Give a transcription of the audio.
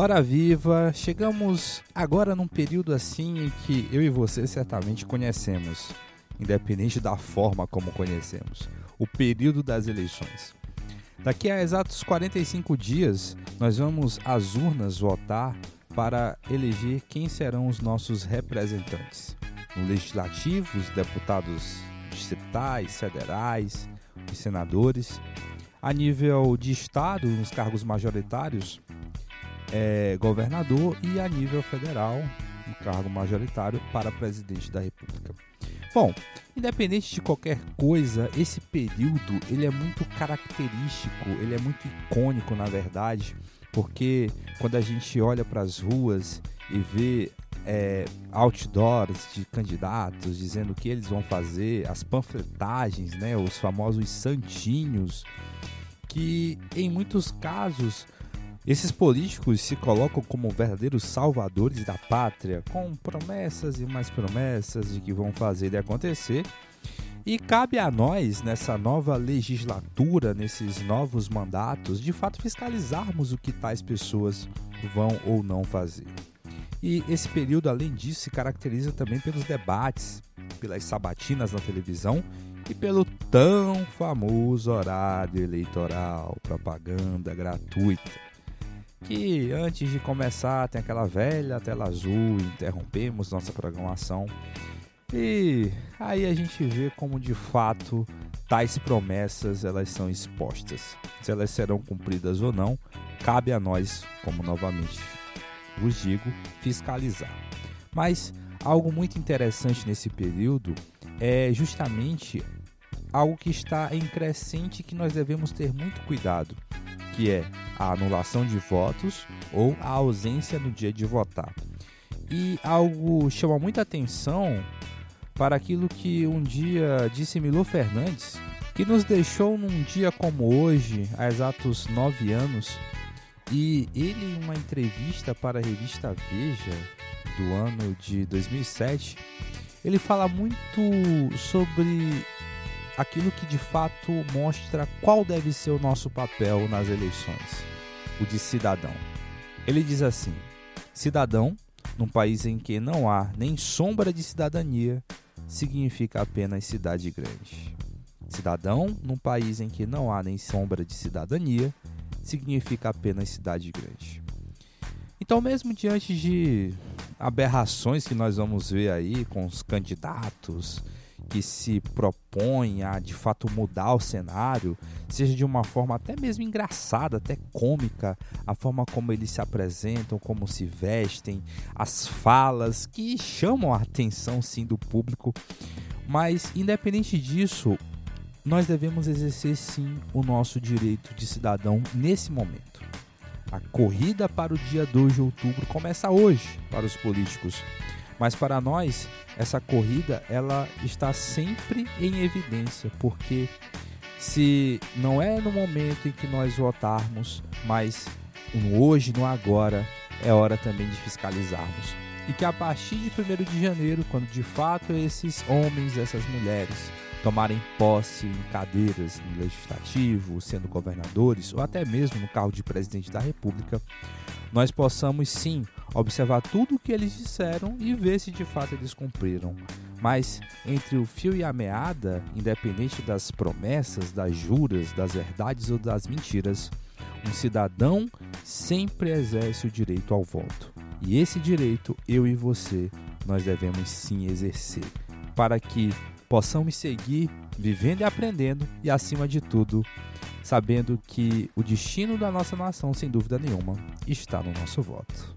Hora viva, chegamos agora num período assim em que eu e você certamente conhecemos, independente da forma como conhecemos, o período das eleições. Daqui a exatos 45 dias, nós vamos às urnas votar para eleger quem serão os nossos representantes. No legislativo, os deputados distritais, federais, os senadores. A nível de estado, nos cargos majoritários, é, governador e a nível federal, um cargo majoritário para presidente da República. Bom, independente de qualquer coisa, esse período ele é muito característico, ele é muito icônico na verdade, porque quando a gente olha para as ruas e vê é, outdoors de candidatos dizendo o que eles vão fazer, as panfletagens, né, os famosos santinhos, que em muitos casos esses políticos se colocam como verdadeiros salvadores da pátria, com promessas e mais promessas de que vão fazer ele acontecer. E cabe a nós, nessa nova legislatura, nesses novos mandatos, de fato fiscalizarmos o que tais pessoas vão ou não fazer. E esse período, além disso, se caracteriza também pelos debates, pelas sabatinas na televisão e pelo tão famoso horário eleitoral, propaganda gratuita que antes de começar tem aquela velha tela azul, interrompemos nossa programação e aí a gente vê como de fato tais promessas elas são expostas. Se elas serão cumpridas ou não, cabe a nós, como novamente vos digo, fiscalizar. Mas algo muito interessante nesse período é justamente algo que está em crescente que nós devemos ter muito cuidado que é a anulação de votos ou a ausência no dia de votar. E algo chama muita atenção para aquilo que um dia disse Milo Fernandes, que nos deixou num dia como hoje, há exatos nove anos, e ele, em uma entrevista para a revista Veja do ano de 2007, ele fala muito sobre aquilo que de fato mostra qual deve ser o nosso papel nas eleições, o de cidadão. Ele diz assim: cidadão, num país em que não há nem sombra de cidadania, significa apenas cidade grande. Cidadão, num país em que não há nem sombra de cidadania, significa apenas cidade grande. Então, mesmo diante de aberrações que nós vamos ver aí com os candidatos, que se propõe a de fato mudar o cenário, seja de uma forma até mesmo engraçada, até cômica, a forma como eles se apresentam, como se vestem, as falas que chamam a atenção sim do público. Mas independente disso, nós devemos exercer sim o nosso direito de cidadão nesse momento. A corrida para o dia 2 de outubro começa hoje para os políticos mas para nós, essa corrida ela está sempre em evidência, porque se não é no momento em que nós votarmos, mas no hoje, no agora, é hora também de fiscalizarmos. E que a partir de 1 de janeiro, quando de fato esses homens, essas mulheres tomarem posse em cadeiras no legislativo, sendo governadores ou até mesmo no cargo de presidente da República, nós possamos sim observar tudo o que eles disseram e ver se de fato eles cumpriram. Mas entre o fio e a meada, independente das promessas, das juras, das verdades ou das mentiras, um cidadão sempre exerce o direito ao voto. E esse direito, eu e você, nós devemos sim exercer, para que possamos seguir vivendo e aprendendo e, acima de tudo, sabendo que o destino da nossa nação, sem dúvida nenhuma, está no nosso voto.